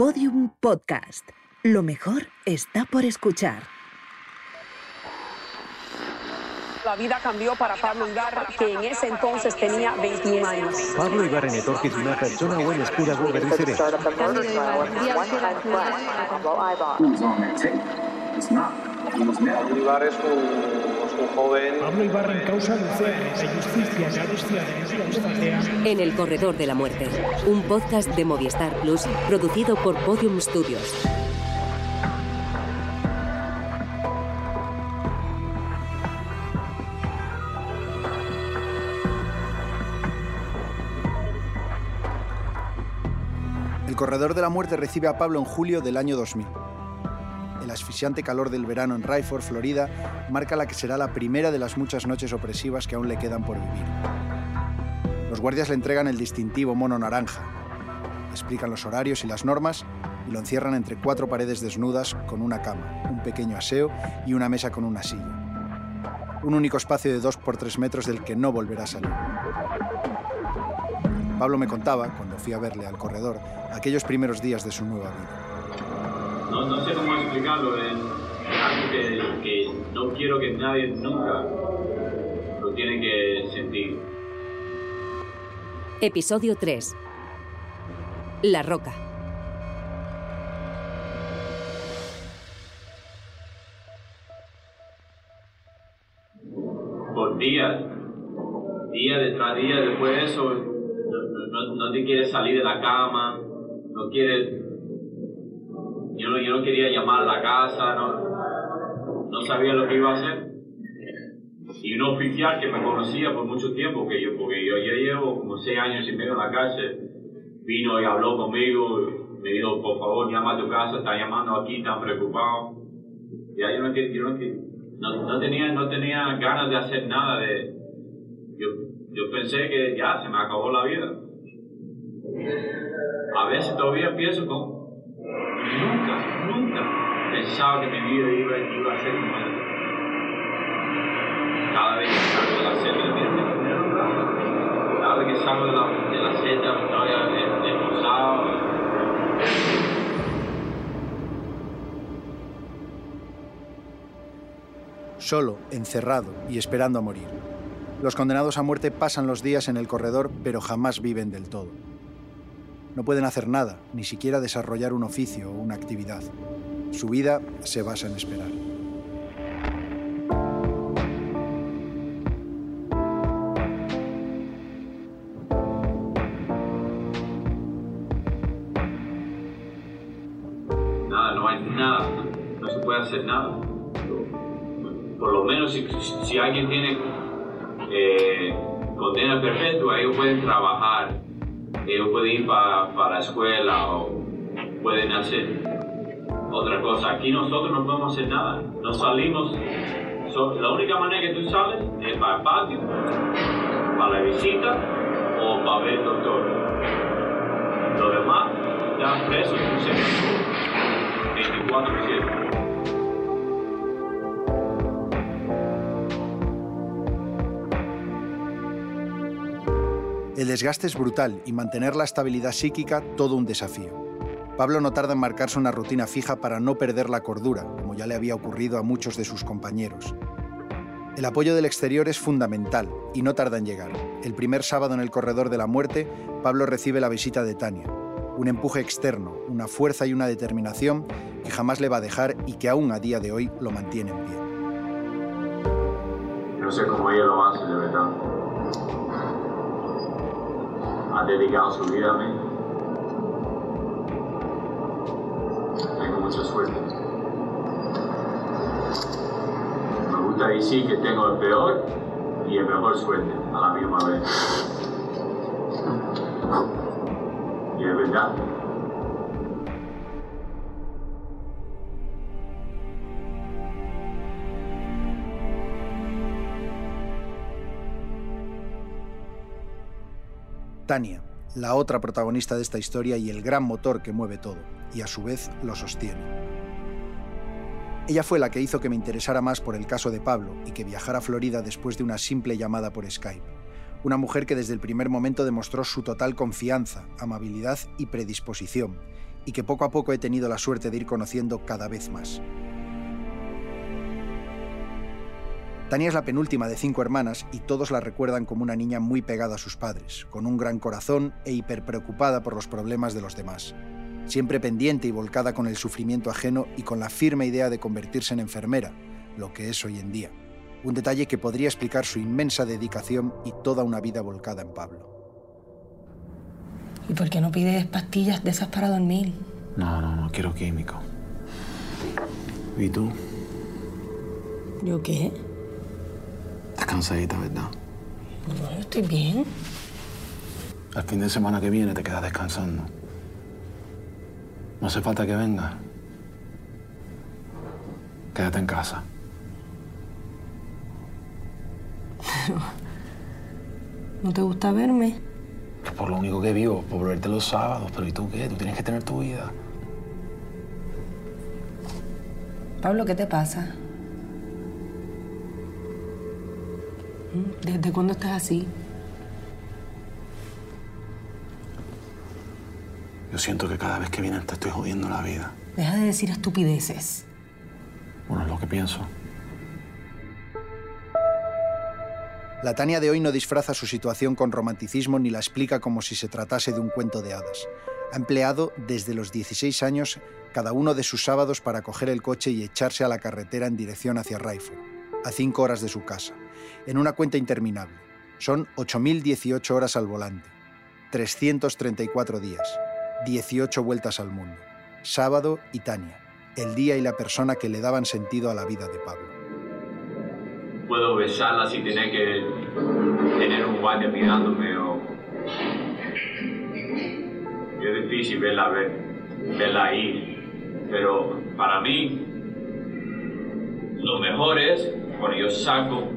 Podium Podcast. Lo mejor está por escuchar. La vida cambió para Pablo Ibarra, que en ese entonces tenía 21 años. Pablo Ibarra etorkizuna pertsona hauen eskurago berriz ere. Pablo Ibarra es un, un joven En el Corredor de la Muerte, un podcast de Movistar Plus producido por Podium Studios. El Corredor de la Muerte recibe a Pablo en julio del año 2000. El asfixiante calor del verano en Rayford, Florida, marca la que será la primera de las muchas noches opresivas que aún le quedan por vivir. Los guardias le entregan el distintivo mono naranja, explican los horarios y las normas y lo encierran entre cuatro paredes desnudas con una cama, un pequeño aseo y una mesa con una silla. Un único espacio de dos por tres metros del que no volverá a salir. Pablo me contaba, cuando fui a verle al corredor, aquellos primeros días de su nueva vida. No, no sé cómo explicarlo, es algo que, que no quiero que nadie nunca lo tiene que sentir. Episodio 3. La Roca. Por días, día detrás día, después de eso, no, no- no te quieres salir de la cama, no quieres... Yo no, yo no quería llamar a la casa, no, no sabía lo que iba a hacer. Y un oficial que me conocía por mucho tiempo, que yo, porque yo ya llevo como seis años y medio en la calle, vino y habló conmigo, me dijo, por favor, llama a tu casa, está llamando aquí, están preocupados. Ya yo no, yo no, no, no tenía, no tenía ganas de hacer nada de... Yo, yo pensé que ya se me acabó la vida. A veces todavía pienso con... Nunca, nunca pensaba que mi vida iba, iba a ser como esta. Cada vez que salgo de la celda, me- cada vez que salgo de la, de la celda, estoy esposado. solo, encerrado y esperando a morir. Los condenados a muerte pasan los días en el corredor, pero jamás viven del todo. No pueden hacer nada, ni siquiera desarrollar un oficio o una actividad. Su vida se basa en esperar. Nada, no hay nada, no se puede hacer nada. Por lo menos si, alguien tiene eh, condena perpetua, ellos pueden trabajar, ellos pueden ir para pa la escuela o pueden hacer otra cosa. Aquí nosotros no podemos hacer nada, no salimos. La única manera que tú sales es para el patio, para la visita o para ver el doctor. lo demás están presos 24 7. El desgaste es brutal y mantener la estabilidad psíquica todo un desafío. Pablo no tarda en marcarse una rutina fija para no perder la cordura, como ya le había ocurrido a muchos de sus compañeros. El apoyo del exterior es fundamental y no tarda en llegar. El primer sábado en el corredor de la muerte, Pablo recibe la visita de Tania. Un empuje externo, una fuerza y una determinación que jamás le va a dejar y que aún a día de hoy lo mantiene en pie. No sé cómo ella lo hace, de verdad. Ha dedicado su vida a mí. Tengo mucha suerte. Me gusta decir que tengo el peor y el mejor suerte a la misma vez. Y es verdad. Tania, la otra protagonista de esta historia y el gran motor que mueve todo, y a su vez lo sostiene. Ella fue la que hizo que me interesara más por el caso de Pablo y que viajara a Florida después de una simple llamada por Skype. Una mujer que desde el primer momento demostró su total confianza, amabilidad y predisposición, y que poco a poco he tenido la suerte de ir conociendo cada vez más. Tania es la penúltima de cinco hermanas y todos la recuerdan como una niña muy pegada a sus padres, con un gran corazón e hiper preocupada por los problemas de los demás. Siempre pendiente y volcada con el sufrimiento ajeno y con la firme idea de convertirse en enfermera, lo que es hoy en día. Un detalle que podría explicar su inmensa dedicación y toda una vida volcada en Pablo. ¿Y por qué no pides pastillas de esas para dormir? No, no, no quiero químico. ¿Y tú? ¿Yo qué? Estás cansadita, ¿verdad? No, yo estoy bien. Al fin de semana que viene te quedas descansando. No hace falta que vengas. Quédate en casa. ¿No te gusta verme? Es por lo único que vivo, por verte los sábados. Pero ¿y tú qué? Tú tienes que tener tu vida. Pablo, ¿qué te pasa? ¿Desde cuándo estás así? Yo siento que cada vez que vienes te estoy jodiendo la vida. Deja de decir estupideces. Bueno, es lo que pienso. La Tania de hoy no disfraza su situación con romanticismo ni la explica como si se tratase de un cuento de hadas. Ha empleado desde los 16 años cada uno de sus sábados para coger el coche y echarse a la carretera en dirección hacia Rayford, a cinco horas de su casa, en una cuenta interminable. Son 8.018 horas al volante, 334 días, 18 vueltas al mundo. Sábado y Tania, el día y la persona que le daban sentido a la vida de Pablo puedo besarla sin tener que tener un guardia mirándome o... Es difícil verla, ver, verla ahí, pero para mí lo mejor es cuando yo saco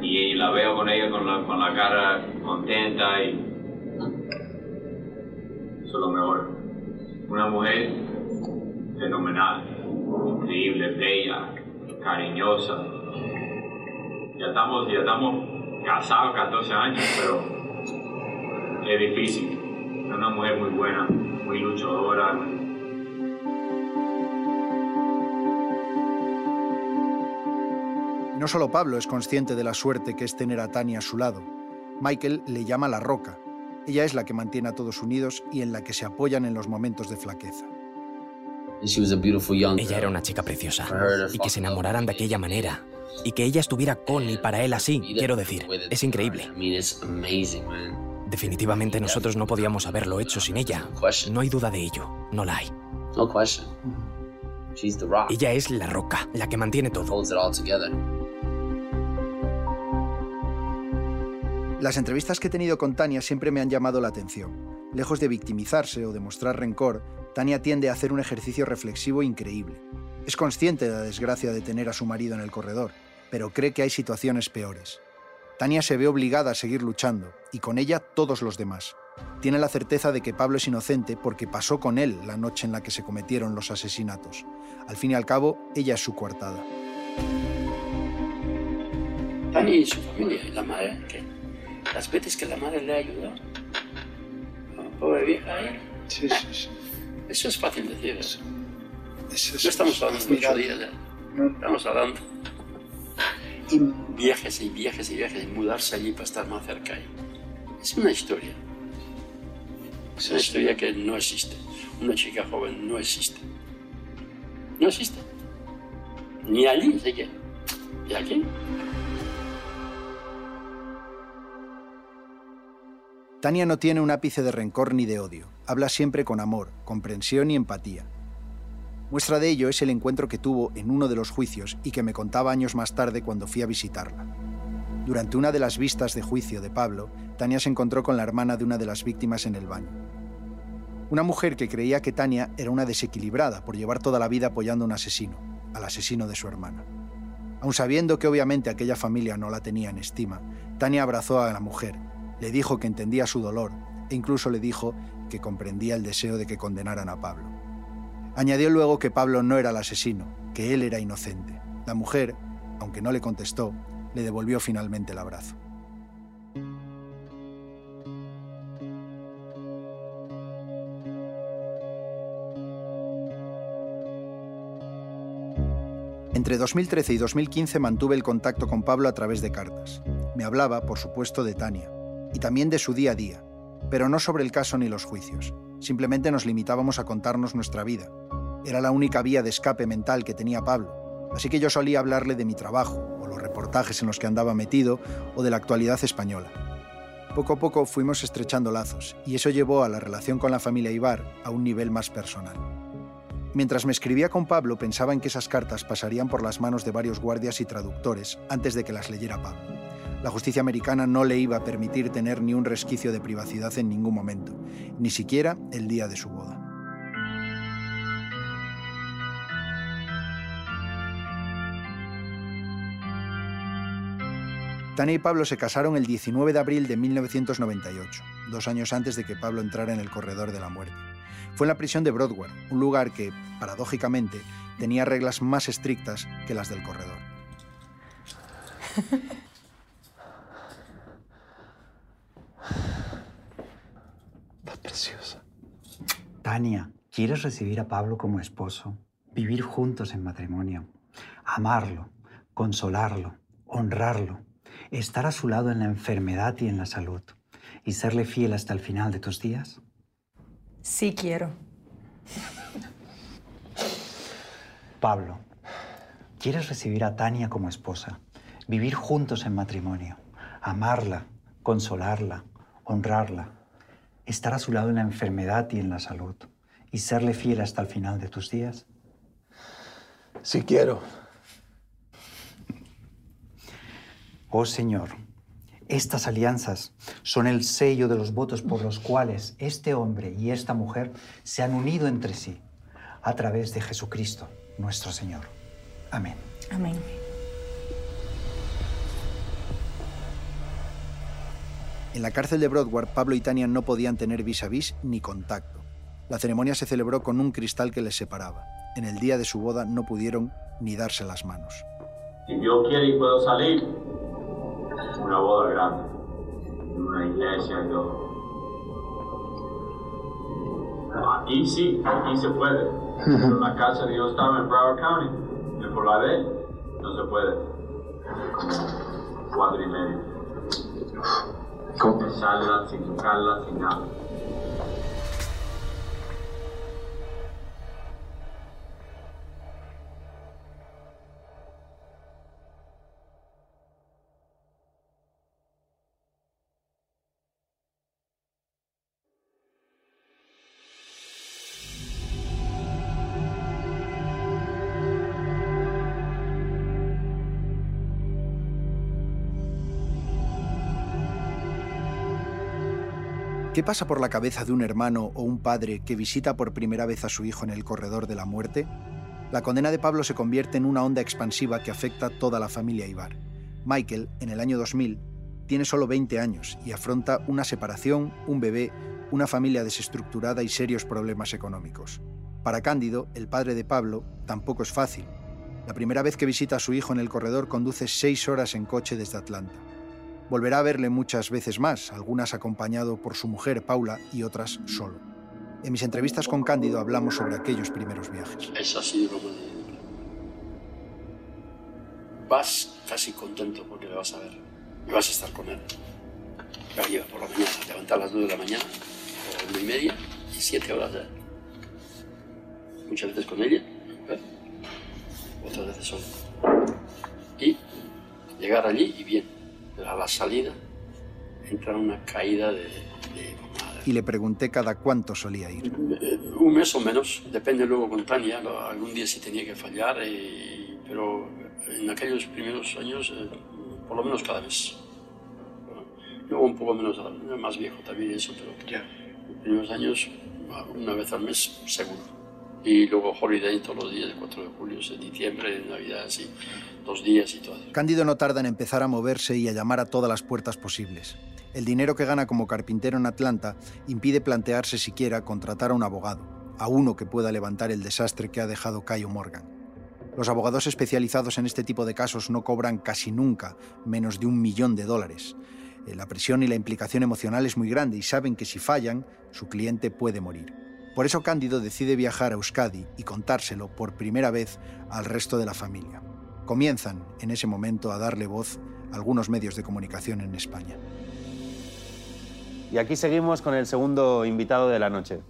y la veo con ella con la, con la cara contenta y eso es lo mejor. Una mujer fenomenal, increíble, bella, cariñosa, ya estamos, ya estamos casados 14 años, pero es difícil. Es una mujer muy buena, muy luchadora. No solo Pablo es consciente de la suerte que es tener a Tania a su lado. Michael le llama la roca. Ella es la que mantiene a todos unidos y en la que se apoyan en los momentos de flaqueza. Ella era una chica preciosa. Y que se enamoraran de aquella manera, y que ella estuviera con y para él así, quiero decir, es increíble. Definitivamente nosotros no podíamos haberlo hecho sin ella. No hay duda de ello, no la hay. Ella es la roca, la que mantiene todo. Las entrevistas que he tenido con Tania siempre me han llamado la atención. Lejos de victimizarse o de mostrar rencor, Tania tiende a hacer un ejercicio reflexivo increíble. Es consciente de la desgracia de tener a su marido en el corredor, pero cree que hay situaciones peores. Tania se ve obligada a seguir luchando, y con ella todos los demás. Tiene la certeza de que Pablo es inocente porque pasó con él la noche en la que se cometieron los asesinatos. Al fin y al cabo, ella es su coartada. Tania y su familia, la madre, las veces que la madre le ayudó, pobre vieja, ¿eh? Sí, sí, sí. Eso es fácil decir eso no estamos hablando de muchos días, no. estamos hablando y viajes y viajes y viajes y mudarse allí para estar más cerca ahí. Es una historia. Es una historia que no existe. Una chica joven no existe. No existe. Ni allí, qué. ¿Y aquí? Tania no tiene un ápice de rencor ni de odio. Habla siempre con amor, comprensión y empatía. Muestra de ello es el encuentro que tuvo en uno de los juicios y que me contaba años más tarde cuando fui a visitarla. Durante una de las vistas de juicio de Pablo, Tania se encontró con la hermana de una de las víctimas en el baño. Una mujer que creía que Tania era una desequilibrada por llevar toda la vida apoyando a un asesino, al asesino de su hermana. Aun sabiendo que obviamente aquella familia no la tenía en estima, Tania abrazó a la mujer, le dijo que entendía su dolor e incluso le dijo que comprendía el deseo de que condenaran a Pablo. Añadió luego que Pablo no era el asesino, que él era inocente. La mujer, aunque no le contestó, le devolvió finalmente el abrazo. Entre 2013 y 2015 mantuve el contacto con Pablo a través de cartas. Me hablaba, por supuesto, de Tania, y también de su día a día, pero no sobre el caso ni los juicios. Simplemente nos limitábamos a contarnos nuestra vida. Era la única vía de escape mental que tenía Pablo, así que yo solía hablarle de mi trabajo, o los reportajes en los que andaba metido, o de la actualidad española. Poco a poco fuimos estrechando lazos, y eso llevó a la relación con la familia Ibar a un nivel más personal. Mientras me escribía con Pablo, pensaba en que esas cartas pasarían por las manos de varios guardias y traductores antes de que las leyera Pablo. La justicia americana no le iba a permitir tener ni un resquicio de privacidad en ningún momento, ni siquiera el día de su boda. Tania y Pablo se casaron el 19 de abril de 1998, dos años antes de que Pablo entrara en el corredor de la muerte. Fue en la prisión de Broadway, un lugar que, paradójicamente, tenía reglas más estrictas que las del corredor. preciosa. Tania, ¿quieres recibir a Pablo como esposo? Vivir juntos en matrimonio. Amarlo, consolarlo, honrarlo. Estar a su lado en la enfermedad y en la salud. Y serle fiel hasta el final de tus días. Sí quiero. Pablo, ¿quieres recibir a Tania como esposa? Vivir juntos en matrimonio. Amarla, consolarla, honrarla. Estar a su lado en la enfermedad y en la salud. Y serle fiel hasta el final de tus días. Sí quiero. Oh Señor, estas alianzas son el sello de los votos por los cuales este hombre y esta mujer se han unido entre sí a través de Jesucristo, nuestro Señor. Amén. Amén. En la cárcel de Broadway, Pablo y Tania no podían tener vis a vis ni contacto. La ceremonia se celebró con un cristal que les separaba. En el día de su boda no pudieron ni darse las manos. Si Dios quiere y puedo salir, una boda grande, en una iglesia y todo. Aquí sí, aquí se puede. Pero la casa de Dios estaba en Broward County, en por la de no se puede. Como cuatro y medio. Sin besarla, ¿Qué pasa por la cabeza de un hermano o un padre que visita por primera vez a su hijo en el corredor de la muerte? La condena de Pablo se convierte en una onda expansiva que afecta a toda la familia Ibar. Michael, en el año 2000, tiene solo 20 años y afronta una separación, un bebé, una familia desestructurada y serios problemas económicos. Para Cándido, el padre de Pablo, tampoco es fácil. La primera vez que visita a su hijo en el corredor conduce seis horas en coche desde Atlanta. Volverá a verle muchas veces más, algunas acompañado por su mujer Paula y otras solo. En mis entrevistas con Cándido hablamos sobre aquellos primeros viajes. Es así Vas casi contento porque le vas a ver y vas a estar con él. La lleva por la mañana, levantar a las 9 de la mañana, o una y media, y siete horas ya. Muchas veces con ella, ¿eh? otras veces solo. Y llegar allí y bien a la salida entra una caída de, de y le pregunté cada cuánto solía ir. Eh, un mes o menos, depende luego con Tania, algún día sí tenía que fallar, y, pero en aquellos primeros años, eh, por lo menos cada mes. Luego un poco menos, más viejo también eso, pero en los primeros años, una vez al mes seguro. Y luego holiday todos los días, el 4 de julio, en diciembre, en Navidad, así, Cándido no tarda en empezar a moverse y a llamar a todas las puertas posibles. El dinero que gana como carpintero en Atlanta impide plantearse siquiera contratar a un abogado, a uno que pueda levantar el desastre que ha dejado Cayo Morgan. Los abogados especializados en este tipo de casos no cobran casi nunca menos de un millón de dólares. Eh, la presión y la implicación emocional es muy grande y saben que si fallan, su cliente puede morir. Por eso Cándido decide viajar a Euskadi y contárselo por primera vez al resto de la familia. Comienzan en ese momento a darle voz algunos medios de comunicación en España. Y aquí seguimos con el segundo invitado de la noche.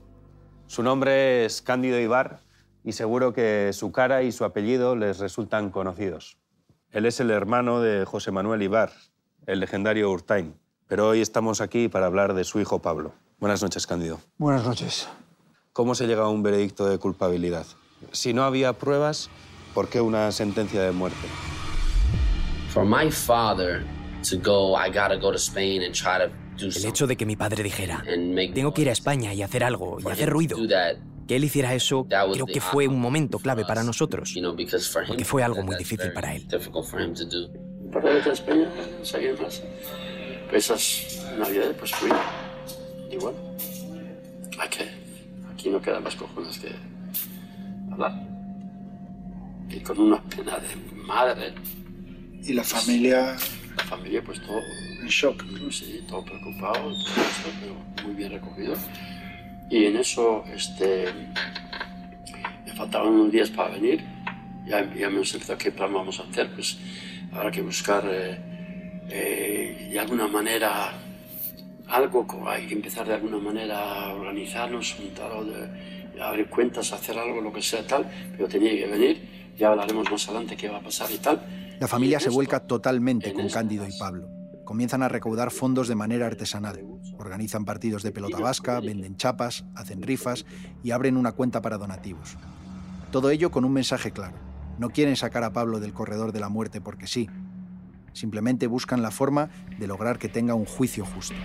Su nombre es Cándido Ibar y seguro que su cara y su apellido les resultan conocidos. Él es el hermano de José Manuel Ibar, el legendario Urtain. Pero hoy estamos aquí para hablar de su hijo Pablo. Buenas noches, Cándido. Buenas noches. ¿Cómo se llega a un veredicto de culpabilidad? Si no había pruebas, ¿por qué una sentencia de muerte? For my father to go, I gotta go to Spain and try to do El hecho de que mi padre dijera, tengo que ir a España y hacer algo, y hacer ruido, que él hiciera eso, creo que fue un momento clave para nosotros, porque fue algo muy difícil para él. Para ir a España, seguir más. Esas navidades, pues fui. Bueno, hay que aquí no quedan más cojones que hablar. Y con una pena de madre. ¿Y la familia? La familia, pues todo. En shock. Sí, todo preocupado, todo esto, pero muy bien recogido. Y en eso, este. Me faltaban unos días para venir. Ya, ya me empezado qué plan vamos a hacer. Pues habrá que buscar eh, eh, de alguna manera algo, hay que empezar de alguna manera a organizarnos, juntar de, abrir cuentas, hacer algo, lo que sea tal, pero tenía que venir, ya hablaremos más adelante qué va a pasar y tal. La familia se vuelca totalmente con Cándido y Pablo. Comienzan a recaudar fondos de manera artesanal. Organizan partidos de pelota vasca, venden chapas, hacen rifas y abren una cuenta para donativos. Todo ello con un mensaje claro. No quieren sacar a Pablo del corredor de la muerte porque sí. Simplemente buscan la forma de lograr que tenga un juicio justo.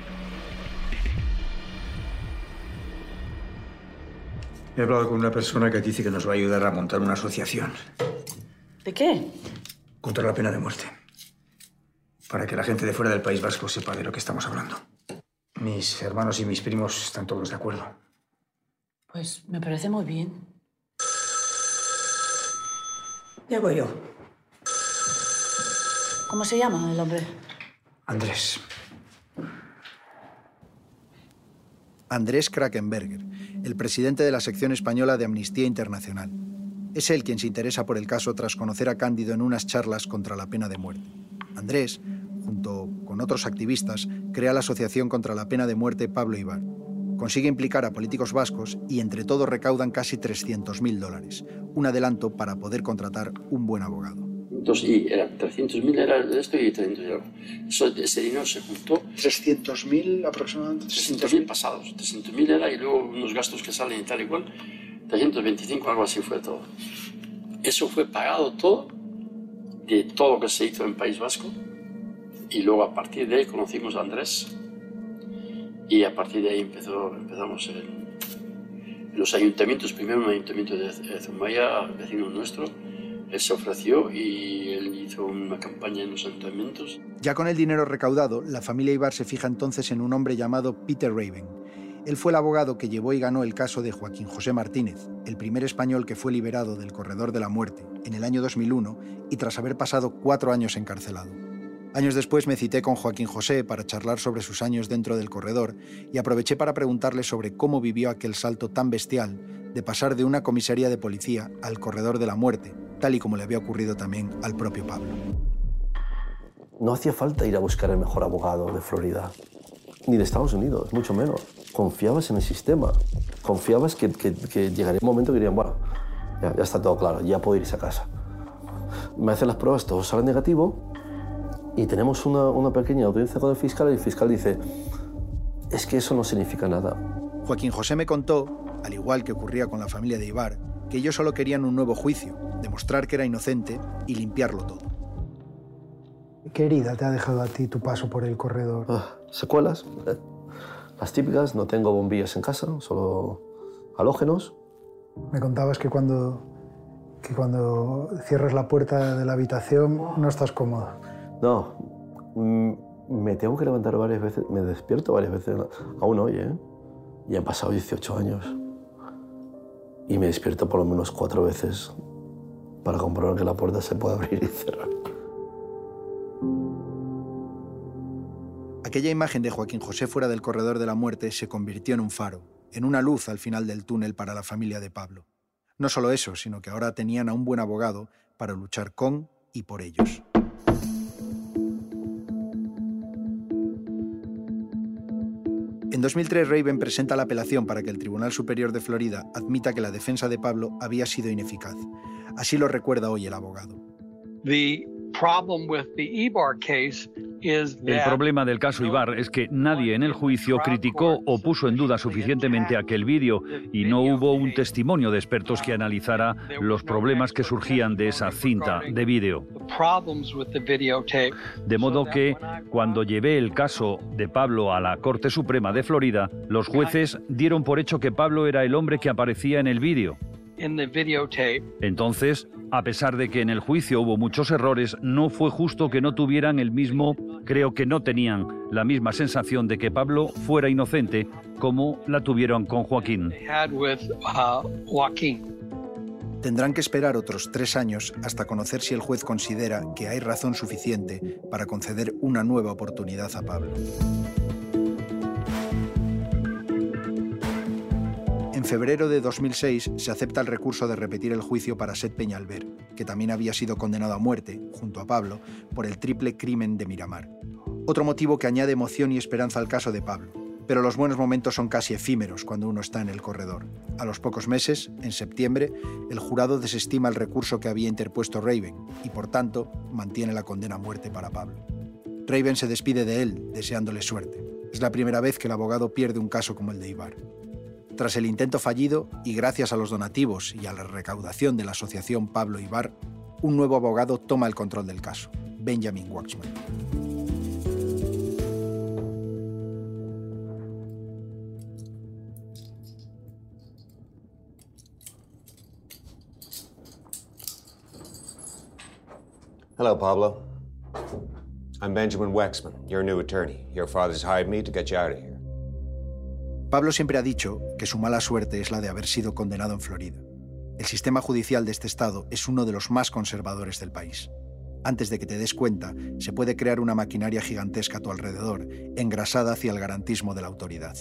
He hablado con una persona que dice que nos va a ayudar a montar una asociación. ¿De qué? Contra la pena de muerte. Para que la gente de fuera del País Vasco sepa de lo que estamos hablando. Mis hermanos y mis primos están todos de acuerdo. Pues me parece muy bien. Ya voy yo. ¿Cómo se llama el hombre? Andrés. Andrés Krakenberger, el presidente de la sección española de Amnistía Internacional. Es él quien se interesa por el caso tras conocer a Cándido en unas charlas contra la pena de muerte. Andrés, junto con otros activistas, crea la Asociación contra la Pena de Muerte Pablo Ibar. Consigue implicar a políticos vascos y entre todos recaudan casi 300.000 dólares, un adelanto para poder contratar un buen abogado. Y eran 300.000 era de esto y 300 euros. Eso, ese dinero se juntó. ¿300.000 aproximadamente? 300.000 pasados. 300.000 era y luego unos gastos que salen y tal igual. 325, algo así fue todo. Eso fue pagado todo de todo lo que se hizo en País Vasco. Y luego a partir de ahí conocimos a Andrés. Y a partir de ahí empezó, empezamos en, en los ayuntamientos. Primero un ayuntamiento de Zumaya, vecino nuestro se ofreció y él hizo una campaña en los ayuntamientos. Ya con el dinero recaudado, la familia Ibar se fija entonces en un hombre llamado Peter Raven. Él fue el abogado que llevó y ganó el caso de Joaquín José Martínez, el primer español que fue liberado del corredor de la muerte en el año 2001 y tras haber pasado cuatro años encarcelado. Años después me cité con Joaquín José para charlar sobre sus años dentro del corredor y aproveché para preguntarle sobre cómo vivió aquel salto tan bestial de pasar de una comisaría de policía al corredor de la muerte, tal y como le había ocurrido también al propio Pablo. No hacía falta ir a buscar el mejor abogado de Florida, ni de Estados Unidos, mucho menos. Confiabas en el sistema, confiabas que, llegaría un momento que dirían, bueno, ya, está todo claro, ya puedo irse a casa. Me hacen las pruebas, todo sale negativo y tenemos una, una pequeña audiencia con el fiscal y el fiscal dice, es que eso no significa nada. Joaquín José me contó, al igual que ocurría con la familia de Ibar, que ellos solo querían un nuevo juicio, demostrar que era inocente y limpiarlo todo. ¿Qué herida te ha dejado a ti tu paso por el corredor? Ah, secuelas. Eh, las típicas, no tengo bombillas en casa, solo halógenos. Me contabas que cuando, que cuando cierras la puerta de la habitación no estás cómodo. No, mm, me tengo que levantar varias veces, me despierto varias veces, aún hoy, ¿eh? Y han pasado 18 años y me despierto por lo menos cuatro veces para comprobar que la puerta se puede abrir y cerrar. Aquella imagen de Joaquín José fuera del corredor de la muerte se convirtió en un faro, en una luz al final del túnel para la familia de Pablo. No solo eso, sino que ahora tenían a un buen abogado para luchar con y por ellos. En 2003, Raven presenta la apelación para que el Tribunal Superior de Florida admita que la defensa de Pablo había sido ineficaz. Así lo recuerda hoy el abogado. El problema del caso Ibar es que nadie en el juicio criticó o puso en duda suficientemente aquel vídeo y no hubo un testimonio de expertos que analizara los problemas que surgían de esa cinta de vídeo. De modo que cuando llevé el caso de Pablo a la Corte Suprema de Florida, los jueces dieron por hecho que Pablo era el hombre que aparecía en el vídeo. Entonces, a pesar de que en el juicio hubo muchos errores, no fue justo que no tuvieran el mismo, creo que no tenían la misma sensación de que Pablo fuera inocente como la tuvieron con Joaquín. Tendrán que esperar otros tres años hasta conocer si el juez considera que hay razón suficiente para conceder una nueva oportunidad a Pablo. Febrero de 2006 se acepta el recurso de repetir el juicio para Seth Peñalver, que también había sido condenado a muerte, junto a Pablo, por el triple crimen de Miramar. Otro motivo que añade emoción y esperanza al caso de Pablo. Pero los buenos momentos son casi efímeros cuando uno está en el corredor. A los pocos meses, en septiembre, el jurado desestima el recurso que había interpuesto Raven y, por tanto, mantiene la condena a muerte para Pablo. Raven se despide de él, deseándole suerte. Es la primera vez que el abogado pierde un caso como el de Ibar. Tras el intento fallido y gracias a los donativos y a la recaudación de la asociación Pablo Ibar, un nuevo abogado toma el control del caso, Benjamin Waxman. Hello, Pablo. I'm Benjamin Wexman, your new attorney. Your father's hired me to get you out of here. Pablo siempre ha dicho que su mala suerte es la de haber sido condenado en Florida. El sistema judicial de este estado es uno de los más conservadores del país. Antes de que te des cuenta, se puede crear una maquinaria gigantesca a tu alrededor, engrasada hacia el garantismo de la autoridad.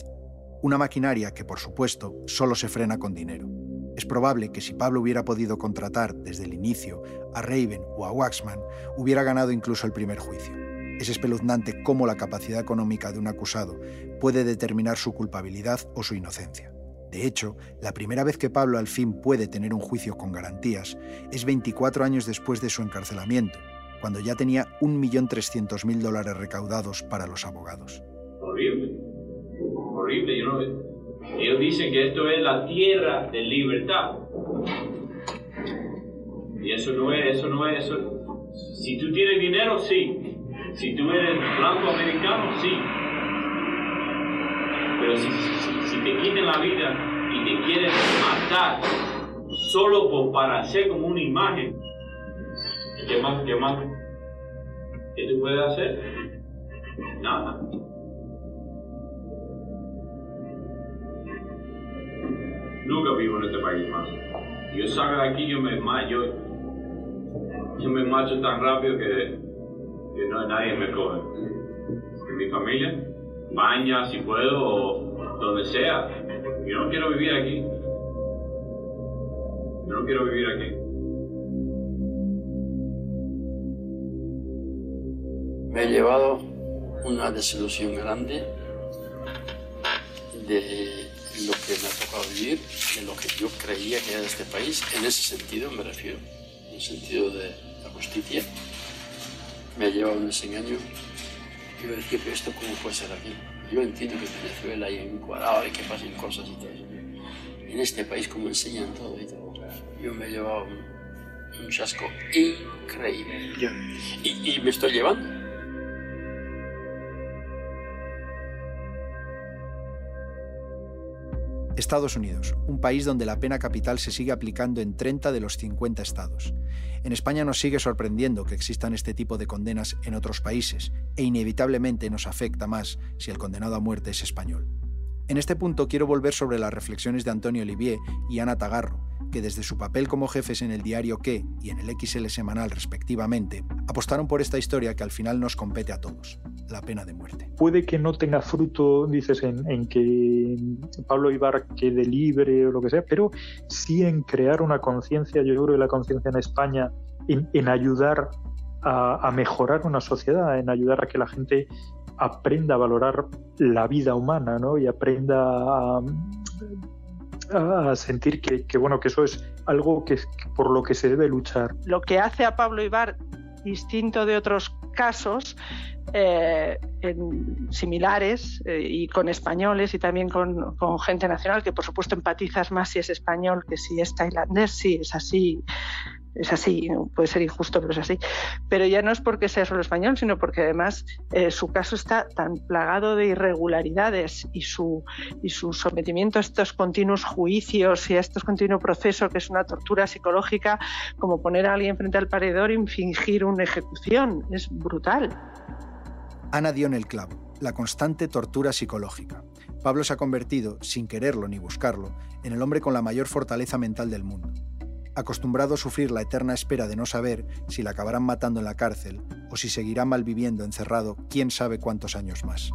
Una maquinaria que, por supuesto, solo se frena con dinero. Es probable que si Pablo hubiera podido contratar desde el inicio a Raven o a Waxman, hubiera ganado incluso el primer juicio. Es espeluznante cómo la capacidad económica de un acusado puede determinar su culpabilidad o su inocencia. De hecho, la primera vez que Pablo al fin puede tener un juicio con garantías es 24 años después de su encarcelamiento, cuando ya tenía 1.300.000 dólares recaudados para los abogados. Horrible, horrible. ellos dicen que esto es la tierra de libertad. Y eso no es, eso no es, eso. Si tú tienes dinero, sí. Si tú eres blanco americano, sí. Pero si, te quiten la vida y te quieren matar solo por, para hacer como una imagen, ¿qué más? ¿Qué más? ¿Qué tú puedes hacer? Nada. Nunca vivo en este país más. Yo salgo de aquí, yo me yo, yo me marcho tan rápido que que no nadie me coge. En mi familia, baña si puedo o donde sea. Yo no quiero vivir aquí. Yo no quiero vivir aquí. Me ha llevado una desilusión grande de lo que me ha tocado vivir, de lo que yo creía que era este país. En ese sentido me refiero, en el sentido de la justicia me ha llevado un desengaño. Yo decía, pero esto cómo puede ser aquí. Yo entiendo que en Venezuela hay un cuadrado y que pasen cosas y todo eso. En este país, como enseñan todo y todo, yo me he llevado un, chasco increíble. Y, y me estoy llevando. Estados Unidos, un país donde la pena capital se sigue aplicando en 30 de los 50 estados. En España nos sigue sorprendiendo que existan este tipo de condenas en otros países e inevitablemente nos afecta más si el condenado a muerte es español. En este punto quiero volver sobre las reflexiones de Antonio Olivier y Ana Tagarro, que desde su papel como jefes en el diario Que y en el XL semanal respectivamente, apostaron por esta historia que al final nos compete a todos. la pena de muerte. Puede que no tenga fruto, dices, en, que Pablo Ibar quede libre o lo que sea, pero sí en crear una conciencia, yo creo que la conciencia en España, en, ayudar a, mejorar una sociedad, en ayudar a que la gente aprenda a valorar la vida humana ¿no? y aprenda a, sentir que, bueno que eso es algo que, por lo que se debe luchar. Lo que hace a Pablo Ibar distinto de otros casos eh, similares eh, y con españoles y también con, gente nacional, que por supuesto empatizas más si es español que si es tailandés, sí, es así es así, puede ser injusto, pero es así. Pero ya no es porque sea solo español, sino porque además eh, su caso está tan plagado de irregularidades y su, y su sometimiento a estos continuos juicios y a estos continuos procesos, que es una tortura psicológica, como poner a alguien frente al paredor y fingir una ejecución. Es brutal. Ana dio en el clavo, la constante tortura psicológica. Pablo se ha convertido, sin quererlo ni buscarlo, en el hombre con la mayor fortaleza mental del mundo acostumbrado a sufrir la eterna espera de no saber si la acabarán matando en la cárcel o si seguirá malviviendo encerrado quién sabe cuántos años más.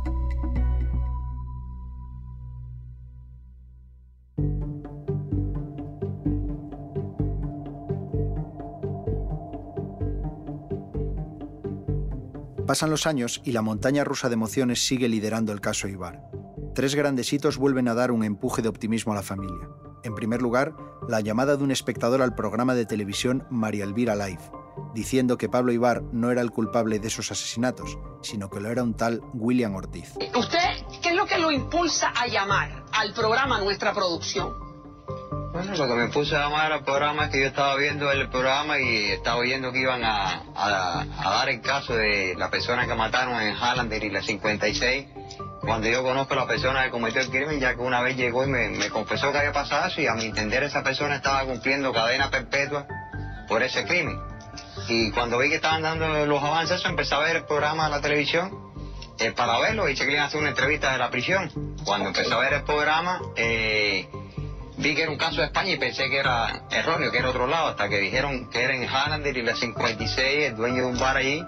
Pasan los años y la montaña rusa de emociones sigue liderando el caso Ibar. Tres grandes hitos vuelven a dar un empuje de optimismo a la familia. En primer lugar, la llamada de un espectador al programa de televisión María Elvira Live, diciendo que Pablo Ibar no era el culpable de esos asesinatos, sino que lo era un tal William Ortiz. ¿Usted qué es lo que lo impulsa a llamar al programa Nuestra Producción? Bueno, lo que me puse a llamar al programa es que yo estaba viendo el programa y estaba oyendo que iban a, dar el caso de la persona que mataron en Hallander y la 56 cuando yo conozco a la persona que cometió el crimen, ya que una vez llegó y me, confesó que había pasado eso y a mi entender esa persona estaba cumpliendo cadena perpetua por ese crimen. Y cuando vi que estaban dando los avances, empecé a ver el programa de la televisión eh, para verlo y chequeé hacer una entrevista de la prisión. Cuando empecé a ver el programa, eh, vi que era un caso de España y pensé que era erróneo, que era otro lado, hasta que dijeron que era en Hallander y la 56, el dueño de un bar allí,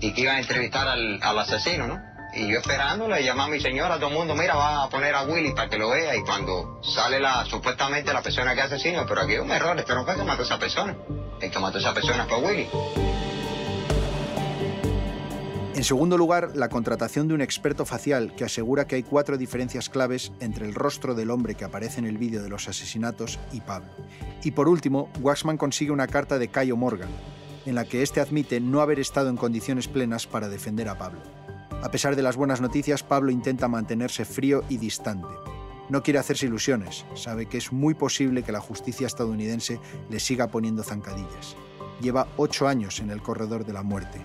y que iban a entrevistar al, al asesino, ¿no? Y yo esperando, le llamé a mi señora, todo el mundo, mira, va a poner a Willy para que lo vea. Y cuando sale la supuestamente la persona que asesino, pero aquí hay un error, esto no fue que mató a esa persona. El que mató a esa persona fue Willy. En segundo lugar, la contratación de un experto facial que asegura que hay cuatro diferencias claves entre el rostro del hombre que aparece en el vídeo de los asesinatos y Pablo. Y por último, Waxman consigue una carta de Cayo Morgan, en la que éste admite no haber estado en condiciones plenas para defender a Pablo. A pesar de las buenas noticias, Pablo intenta mantenerse frío y distante. No quiere hacerse ilusiones, sabe que es muy posible que la justicia estadounidense le siga poniendo zancadillas. Lleva ocho años en el corredor de la muerte.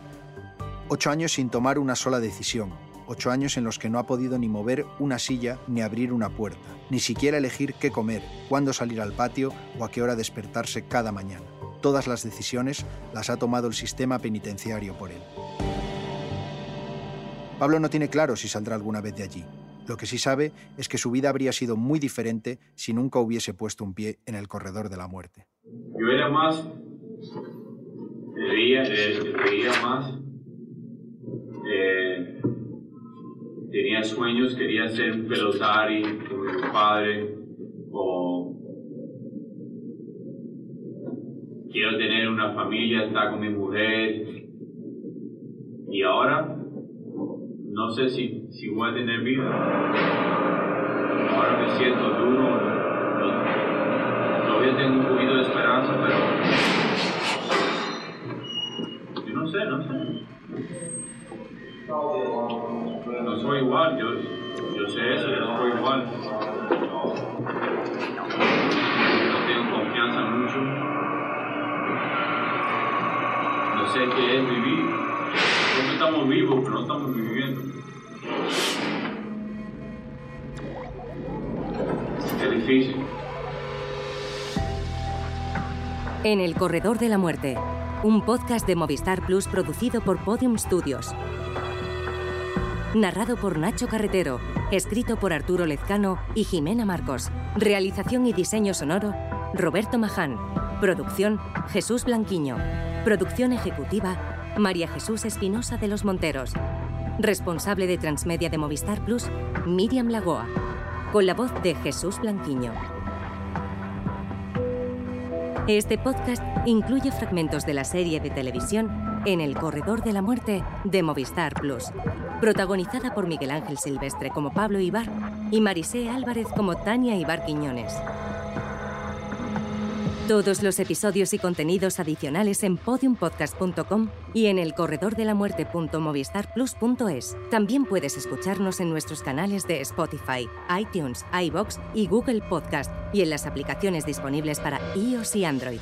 Ocho años sin tomar una sola decisión. Ocho años en los que no ha podido ni mover una silla ni abrir una puerta, ni siquiera elegir qué comer, cuándo salir al patio o a qué hora despertarse cada mañana. Todas las decisiones las ha tomado el sistema penitenciario por él. Pablo no tiene claro si saldrá alguna vez de allí. Lo que sí sabe es que su vida habría sido muy diferente si nunca hubiese puesto un pie en el corredor de la muerte. Yo era más, veía, eh, más, eh, tenía sueños, quería ser pelotari como mi padre, o quiero tener una familia, estar con mi mujer, y ahora no sé si, si voy a tener vida. Ahora me siento duro. Todavía tengo un poquito de esperanza, pero. Yo no sé, no sé. No soy igual, yo, yo sé eso, yo no soy igual. No tengo confianza mucho. No sé qué es vivir. Estamos vivos, pero no estamos viviendo. En el Corredor de la Muerte, un podcast de Movistar Plus producido por Podium Studios. Narrado por Nacho Carretero, escrito por Arturo Lezcano y Jimena Marcos. Realización y diseño sonoro, Roberto Maján. Producción, Jesús Blanquiño. Producción ejecutiva, María Jesús Espinosa de los Monteros. Responsable de Transmedia de Movistar Plus, Miriam Lagoa. Con la voz de Jesús Blanquiño. Este podcast incluye fragmentos de la serie de televisión En el Corredor de la Muerte de Movistar Plus, protagonizada por Miguel Ángel Silvestre como Pablo Ibar y Marisé Álvarez como Tania Ibar Quiñones. Todos los episodios y contenidos adicionales en podiumpodcast.com y en el corredordelamuerte.movistarplus.es. También puedes escucharnos en nuestros canales de Spotify, iTunes, iBox y Google Podcast y en las aplicaciones disponibles para iOS y Android.